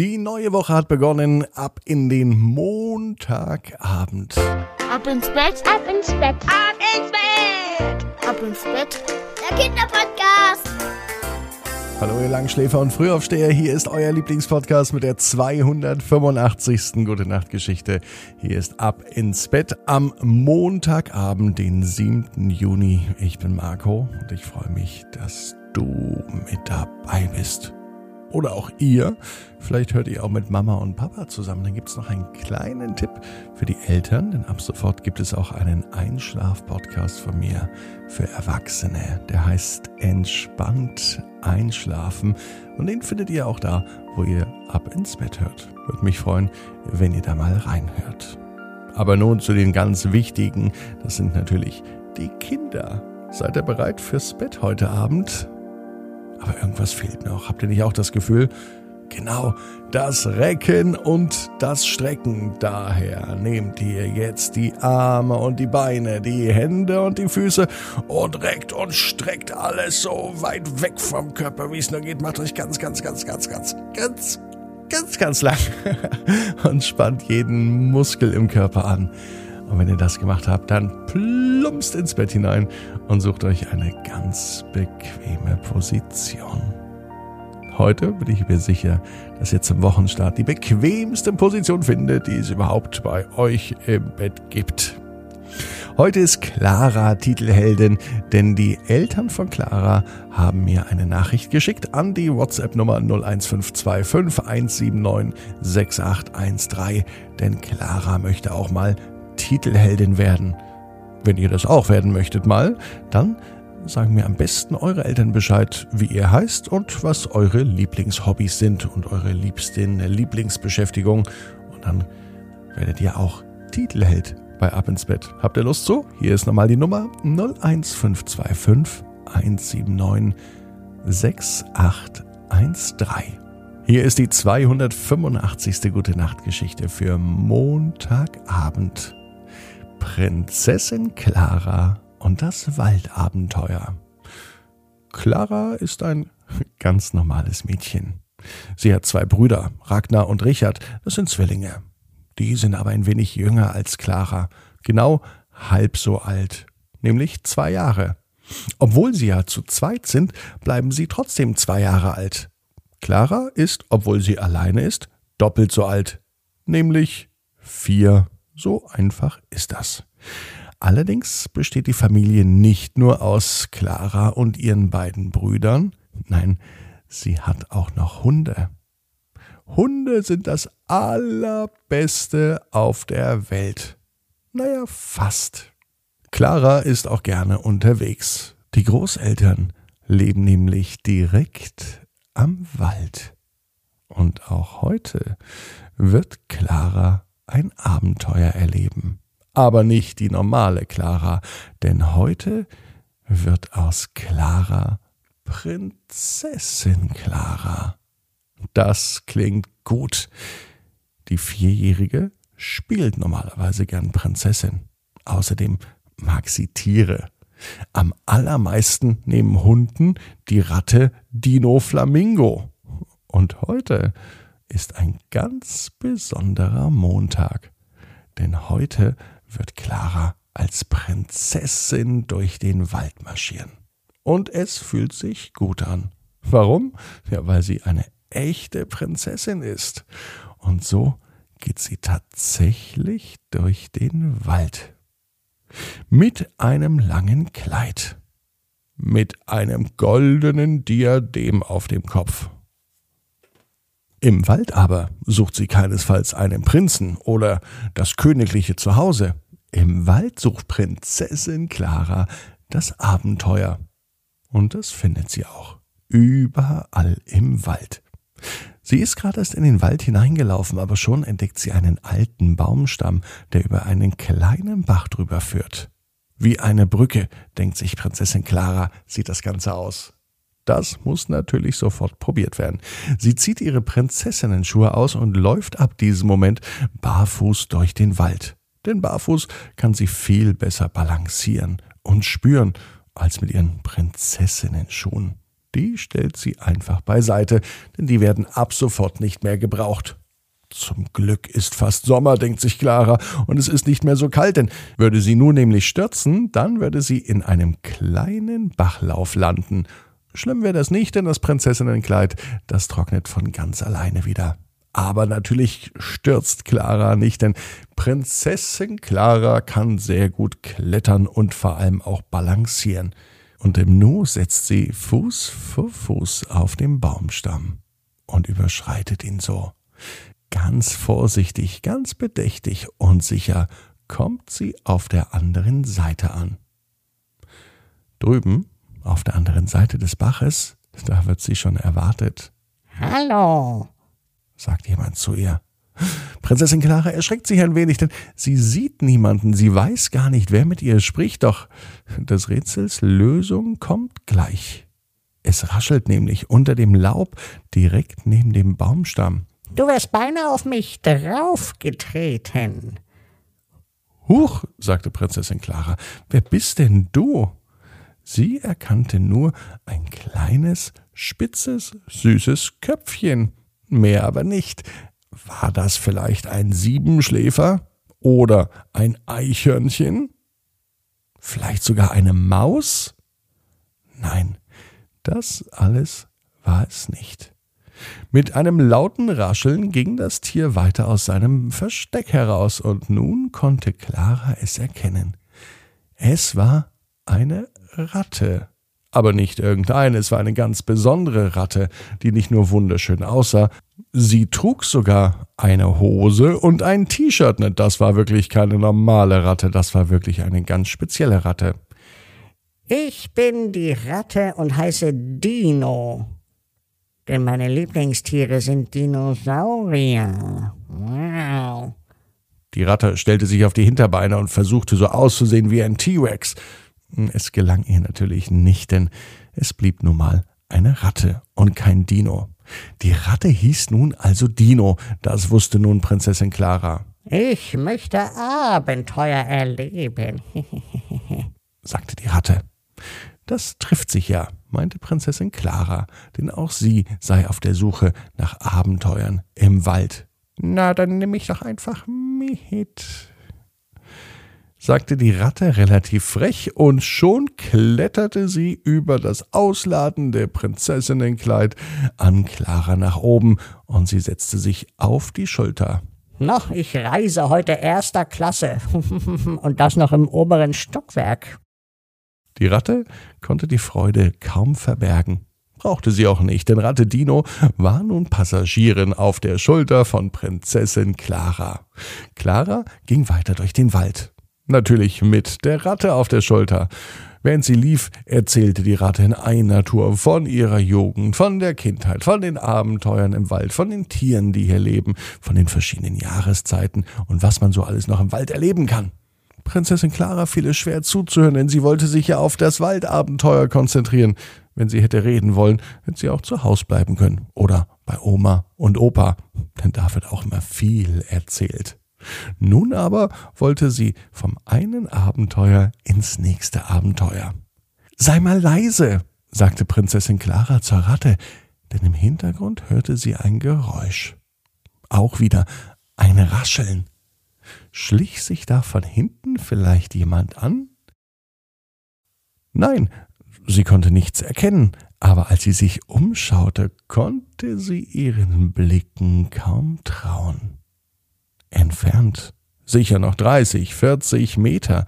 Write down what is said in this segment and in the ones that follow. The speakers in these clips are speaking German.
Die neue Woche hat begonnen. Ab in den Montagabend. Ab ins Bett, ab ins Bett, ab ins Bett, ab ins Bett. Der Kinderpodcast. Hallo ihr Langschläfer und Frühaufsteher, hier ist euer Lieblingspodcast mit der 285. Gute Nacht Geschichte. Hier ist Ab ins Bett am Montagabend, den 7. Juni. Ich bin Marco und ich freue mich, dass du mit dabei bist oder auch ihr. Vielleicht hört ihr auch mit Mama und Papa zusammen. Dann gibt es noch einen kleinen Tipp für die Eltern, denn ab sofort gibt es auch einen Einschlaf-Podcast von mir für Erwachsene. Der heißt Entspannt Einschlafen und den findet ihr auch da, wo ihr ab ins Bett hört. Würde mich freuen, wenn ihr da mal reinhört. Aber nun zu den ganz wichtigen, das sind natürlich die Kinder. Seid ihr bereit fürs Bett heute Abend? Aber irgendwas fehlt noch. Habt ihr nicht auch das Gefühl? Genau, das Recken und das Strecken. Daher nehmt ihr jetzt die Arme und die Beine, die Hände und die Füße und reckt und streckt alles so weit weg vom Körper, wie es nur geht. Macht euch ganz, ganz, ganz, ganz, ganz, ganz, ganz, ganz lang und spannt jeden Muskel im Körper an. Und wenn ihr das gemacht habt, dann plumpst ins Bett hinein und sucht euch eine ganz bequeme Position. Heute bin ich mir sicher, dass ihr zum Wochenstart die bequemste Position findet, die es überhaupt bei euch im Bett gibt. Heute ist Clara Titelheldin, denn die Eltern von Clara haben mir eine Nachricht geschickt an die WhatsApp-Nummer 01525 179 6813, denn Clara möchte auch mal Titelheldin werden. Wenn ihr das auch werden möchtet mal, dann sagen mir am besten eure Eltern Bescheid, wie ihr heißt und was eure Lieblingshobbys sind und eure liebsten Lieblingsbeschäftigung. Und dann werdet ihr auch Titelheld bei Ab ins Bett. Habt ihr Lust so? Hier ist nochmal die Nummer 01525 179 6813. Hier ist die 285. Gute Nacht Geschichte für Montagabend. Prinzessin Clara und das Waldabenteuer. Clara ist ein ganz normales Mädchen. Sie hat zwei Brüder, Ragnar und Richard, das sind Zwillinge. Die sind aber ein wenig jünger als Clara, genau halb so alt, nämlich zwei Jahre. Obwohl sie ja zu zweit sind, bleiben sie trotzdem zwei Jahre alt. Clara ist, obwohl sie alleine ist, doppelt so alt, nämlich vier. So einfach ist das. Allerdings besteht die Familie nicht nur aus Clara und ihren beiden Brüdern, nein, sie hat auch noch Hunde. Hunde sind das allerbeste auf der Welt. Naja, fast. Clara ist auch gerne unterwegs. Die Großeltern leben nämlich direkt am Wald. Und auch heute wird Clara ein Abenteuer erleben. Aber nicht die normale Clara, denn heute wird aus Clara Prinzessin Clara. Das klingt gut. Die Vierjährige spielt normalerweise gern Prinzessin. Außerdem mag sie Tiere. Am allermeisten neben Hunden die Ratte Dino Flamingo. Und heute ist ein ganz besonderer Montag, denn heute wird Clara als Prinzessin durch den Wald marschieren. Und es fühlt sich gut an. Warum? Ja, weil sie eine echte Prinzessin ist. Und so geht sie tatsächlich durch den Wald. Mit einem langen Kleid. Mit einem goldenen Diadem auf dem Kopf. Im Wald aber sucht sie keinesfalls einen Prinzen oder das königliche Zuhause. Im Wald sucht Prinzessin Clara das Abenteuer. Und das findet sie auch. Überall im Wald. Sie ist gerade erst in den Wald hineingelaufen, aber schon entdeckt sie einen alten Baumstamm, der über einen kleinen Bach drüber führt. Wie eine Brücke, denkt sich Prinzessin Clara, sieht das Ganze aus. Das muss natürlich sofort probiert werden. Sie zieht ihre Prinzessinnenschuhe aus und läuft ab diesem Moment barfuß durch den Wald. Denn barfuß kann sie viel besser balancieren und spüren als mit ihren Prinzessinnenschuhen. Die stellt sie einfach beiseite, denn die werden ab sofort nicht mehr gebraucht. Zum Glück ist fast Sommer, denkt sich Clara, und es ist nicht mehr so kalt, denn würde sie nun nämlich stürzen, dann würde sie in einem kleinen Bachlauf landen. Schlimm wäre das nicht, denn das Prinzessinnenkleid, das trocknet von ganz alleine wieder. Aber natürlich stürzt Clara nicht, denn Prinzessin Clara kann sehr gut klettern und vor allem auch balancieren. Und im Nu setzt sie Fuß vor Fuß auf den Baumstamm und überschreitet ihn so. Ganz vorsichtig, ganz bedächtig und sicher kommt sie auf der anderen Seite an. Drüben, auf der anderen Seite des Baches, da wird sie schon erwartet. Hallo, sagt jemand zu ihr. Prinzessin Clara erschreckt sich ein wenig, denn sie sieht niemanden, sie weiß gar nicht, wer mit ihr spricht, doch des Rätsels Lösung kommt gleich. Es raschelt nämlich unter dem Laub direkt neben dem Baumstamm. Du wärst beinahe auf mich draufgetreten. Huch, sagte Prinzessin Clara, wer bist denn du? Sie erkannte nur ein kleines, spitzes, süßes Köpfchen mehr aber nicht. War das vielleicht ein Siebenschläfer oder ein Eichhörnchen? Vielleicht sogar eine Maus? Nein, das alles war es nicht. Mit einem lauten Rascheln ging das Tier weiter aus seinem Versteck heraus, und nun konnte Clara es erkennen. Es war eine Ratte. Aber nicht irgendeine, es war eine ganz besondere Ratte, die nicht nur wunderschön aussah, sie trug sogar eine Hose und ein T-Shirt. Ne, das war wirklich keine normale Ratte, das war wirklich eine ganz spezielle Ratte. Ich bin die Ratte und heiße Dino. Denn meine Lieblingstiere sind Dinosaurier. Wow. Die Ratte stellte sich auf die Hinterbeine und versuchte so auszusehen wie ein T-Rex. Es gelang ihr natürlich nicht, denn es blieb nun mal eine Ratte und kein Dino. Die Ratte hieß nun also Dino, das wusste nun Prinzessin Clara. Ich möchte Abenteuer erleben, sagte die Ratte. Das trifft sich ja, meinte Prinzessin Clara, denn auch sie sei auf der Suche nach Abenteuern im Wald. Na, dann nimm ich doch einfach mit, sagte die Ratte relativ frech, und schon kletterte sie über das ausladende Prinzessinnenkleid an Clara nach oben, und sie setzte sich auf die Schulter. Noch, ich reise heute erster Klasse, und das noch im oberen Stockwerk. Die Ratte konnte die Freude kaum verbergen. Brauchte sie auch nicht, denn Ratte Dino war nun Passagierin auf der Schulter von Prinzessin Clara. Clara ging weiter durch den Wald. Natürlich mit der Ratte auf der Schulter. Während sie lief, erzählte die Ratte in einer Tour von ihrer Jugend, von der Kindheit, von den Abenteuern im Wald, von den Tieren, die hier leben, von den verschiedenen Jahreszeiten und was man so alles noch im Wald erleben kann. Prinzessin Clara fiel es schwer zuzuhören, denn sie wollte sich ja auf das Waldabenteuer konzentrieren. Wenn sie hätte reden wollen, hätte sie auch zu Hause bleiben können oder bei Oma und Opa, denn da wird auch immer viel erzählt. Nun aber wollte sie vom einen Abenteuer ins nächste Abenteuer. Sei mal leise, sagte Prinzessin Clara zur Ratte, denn im Hintergrund hörte sie ein Geräusch. Auch wieder ein Rascheln. Schlich sich da von hinten vielleicht jemand an? Nein, sie konnte nichts erkennen, aber als sie sich umschaute, konnte sie ihren Blicken kaum trauen. Entfernt, sicher noch 30, 40 Meter,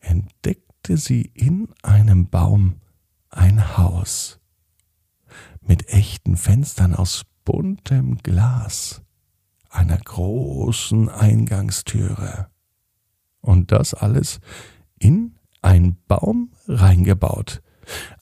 entdeckte sie in einem Baum ein Haus mit echten Fenstern aus buntem Glas, einer großen Eingangstüre. Und das alles in ein Baum reingebaut.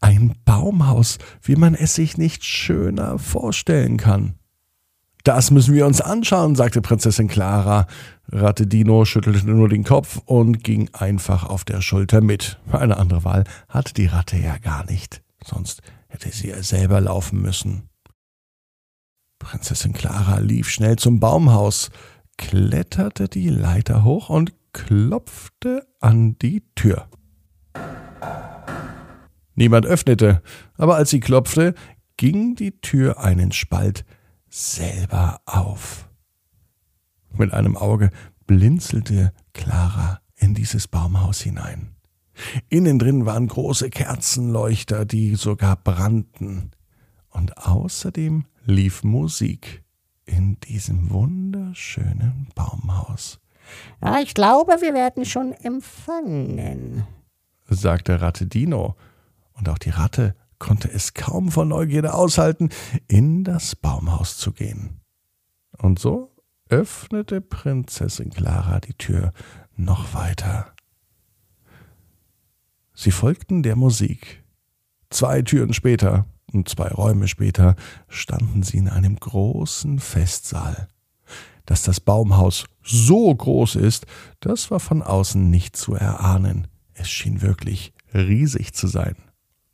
Ein Baumhaus, wie man es sich nicht schöner vorstellen kann. Das müssen wir uns anschauen, sagte Prinzessin Clara. Ratte Dino schüttelte nur den Kopf und ging einfach auf der Schulter mit. Eine andere Wahl hat die Ratte ja gar nicht. Sonst hätte sie ja selber laufen müssen. Prinzessin Clara lief schnell zum Baumhaus, kletterte die Leiter hoch und klopfte an die Tür. Niemand öffnete, aber als sie klopfte, ging die Tür einen Spalt selber auf. Mit einem Auge blinzelte Clara in dieses Baumhaus hinein. Innen drin waren große Kerzenleuchter, die sogar brannten. Und außerdem lief Musik in diesem wunderschönen Baumhaus. Ja, ich glaube, wir werden schon empfangen, sagte Ratte Dino. Und auch die Ratte konnte es kaum vor Neugierde aushalten, in das Baumhaus zu gehen. Und so öffnete Prinzessin Clara die Tür noch weiter. Sie folgten der Musik. Zwei Türen später und zwei Räume später standen sie in einem großen Festsaal. Dass das Baumhaus so groß ist, das war von außen nicht zu erahnen. Es schien wirklich riesig zu sein.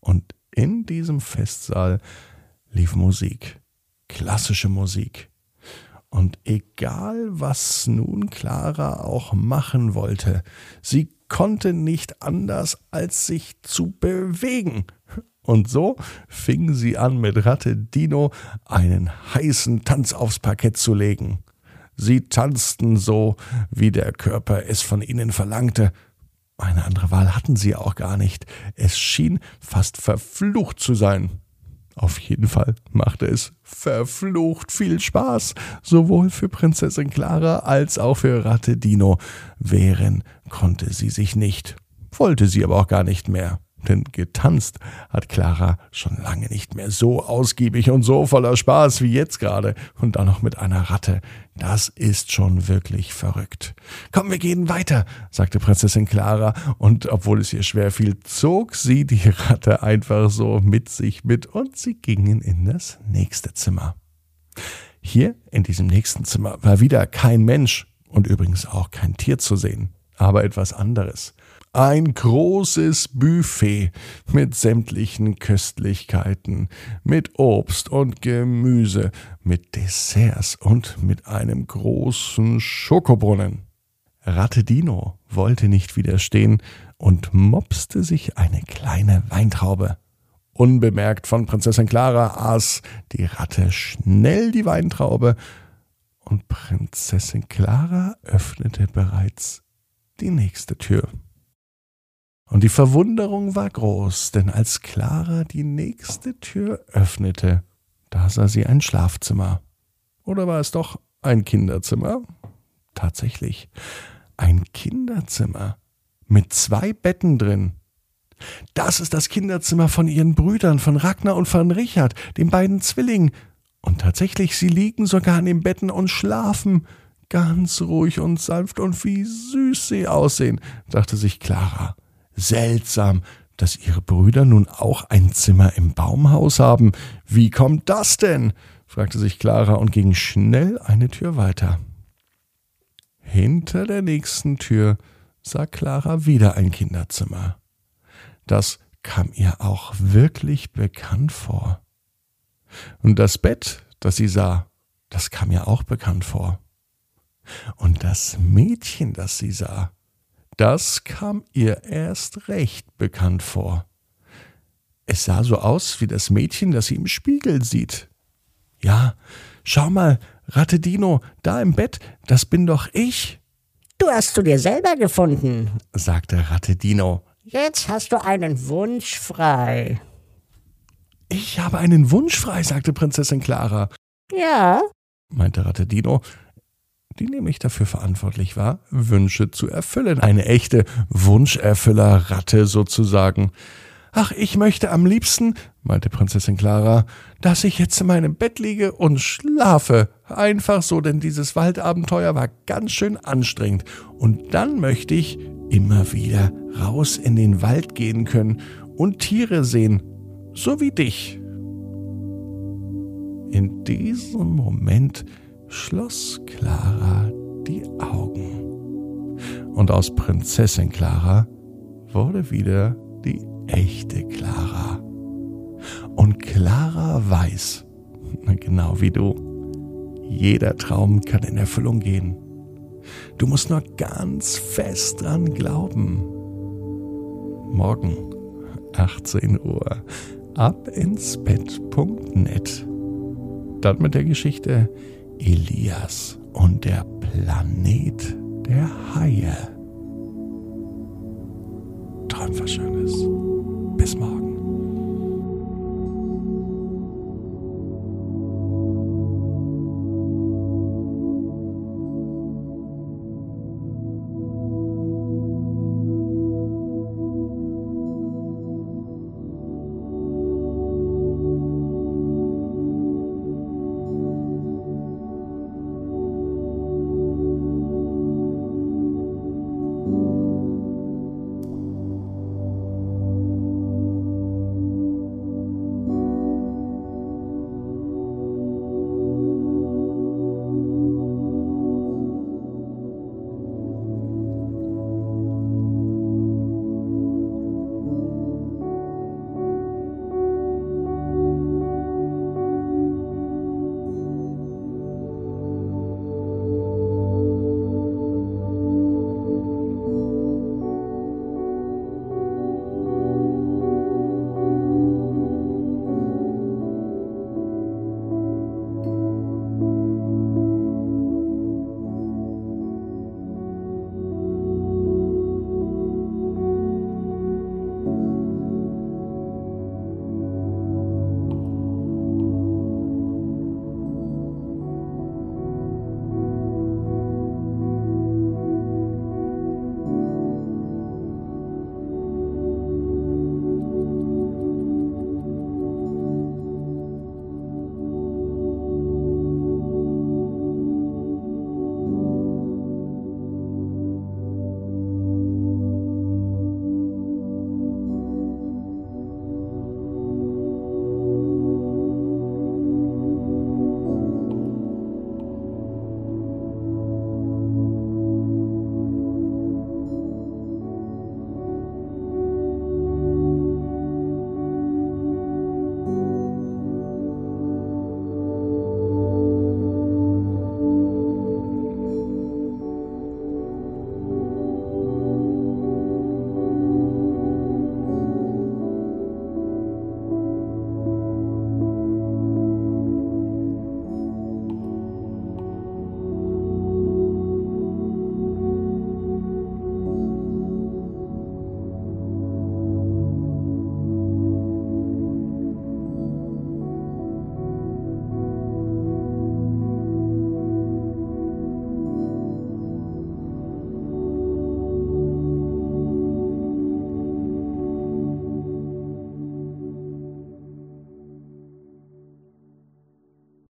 Und in diesem Festsaal lief Musik, klassische Musik. Und egal, was nun Clara auch machen wollte, sie konnte nicht anders, als sich zu bewegen. Und so fing sie an, mit Ratte Dino einen heißen Tanz aufs Parkett zu legen. Sie tanzten so, wie der Körper es von ihnen verlangte. Eine andere Wahl hatten sie auch gar nicht. Es schien fast verflucht zu sein. Auf jeden Fall machte es verflucht viel Spaß, sowohl für Prinzessin Clara als auch für Ratte Dino. Wehren konnte sie sich nicht, wollte sie aber auch gar nicht mehr denn getanzt hat Clara schon lange nicht mehr so ausgiebig und so voller Spaß wie jetzt gerade und dann noch mit einer Ratte. Das ist schon wirklich verrückt. Komm, wir gehen weiter, sagte Prinzessin Clara, und obwohl es ihr schwer fiel, zog sie die Ratte einfach so mit sich mit und sie gingen in das nächste Zimmer. Hier in diesem nächsten Zimmer war wieder kein Mensch und übrigens auch kein Tier zu sehen, aber etwas anderes ein großes Buffet mit sämtlichen Köstlichkeiten, mit Obst und Gemüse, mit Desserts und mit einem großen Schokobrunnen. Ratte Dino wollte nicht widerstehen und mopste sich eine kleine Weintraube. Unbemerkt von Prinzessin Clara aß die Ratte schnell die Weintraube, und Prinzessin Clara öffnete bereits die nächste Tür. Und die Verwunderung war groß, denn als Clara die nächste Tür öffnete, da sah sie ein Schlafzimmer. Oder war es doch ein Kinderzimmer? Tatsächlich, ein Kinderzimmer mit zwei Betten drin. Das ist das Kinderzimmer von ihren Brüdern, von Ragnar und von Richard, den beiden Zwillingen. Und tatsächlich, sie liegen sogar an den Betten und schlafen. Ganz ruhig und sanft und wie süß sie aussehen, dachte sich Clara. Seltsam, dass ihre Brüder nun auch ein Zimmer im Baumhaus haben. Wie kommt das denn? fragte sich Clara und ging schnell eine Tür weiter. Hinter der nächsten Tür sah Clara wieder ein Kinderzimmer. Das kam ihr auch wirklich bekannt vor. Und das Bett, das sie sah, das kam ihr auch bekannt vor. Und das Mädchen, das sie sah, das kam ihr erst recht bekannt vor. Es sah so aus wie das Mädchen, das sie im Spiegel sieht. Ja, schau mal, Ratte Dino, da im Bett, das bin doch ich. Du hast du dir selber gefunden, sagte Ratte Dino. Jetzt hast du einen Wunsch frei. Ich habe einen Wunsch frei, sagte Prinzessin Clara. Ja, meinte Ratte Dino die nämlich dafür verantwortlich war, Wünsche zu erfüllen. Eine echte Wunscherfüllerratte sozusagen. Ach, ich möchte am liebsten, meinte Prinzessin Clara, dass ich jetzt in meinem Bett liege und schlafe. Einfach so, denn dieses Waldabenteuer war ganz schön anstrengend. Und dann möchte ich immer wieder raus in den Wald gehen können und Tiere sehen, so wie dich. In diesem Moment schloss Clara die Augen. Und aus Prinzessin Clara wurde wieder die echte Clara. Und Clara weiß, genau wie du, jeder Traum kann in Erfüllung gehen. Du musst nur ganz fest dran glauben. Morgen 18 Uhr. Ab ins Bett.net. Dann mit der Geschichte Elias und der Planet der Haie. Träum was Schönes. Bis morgen.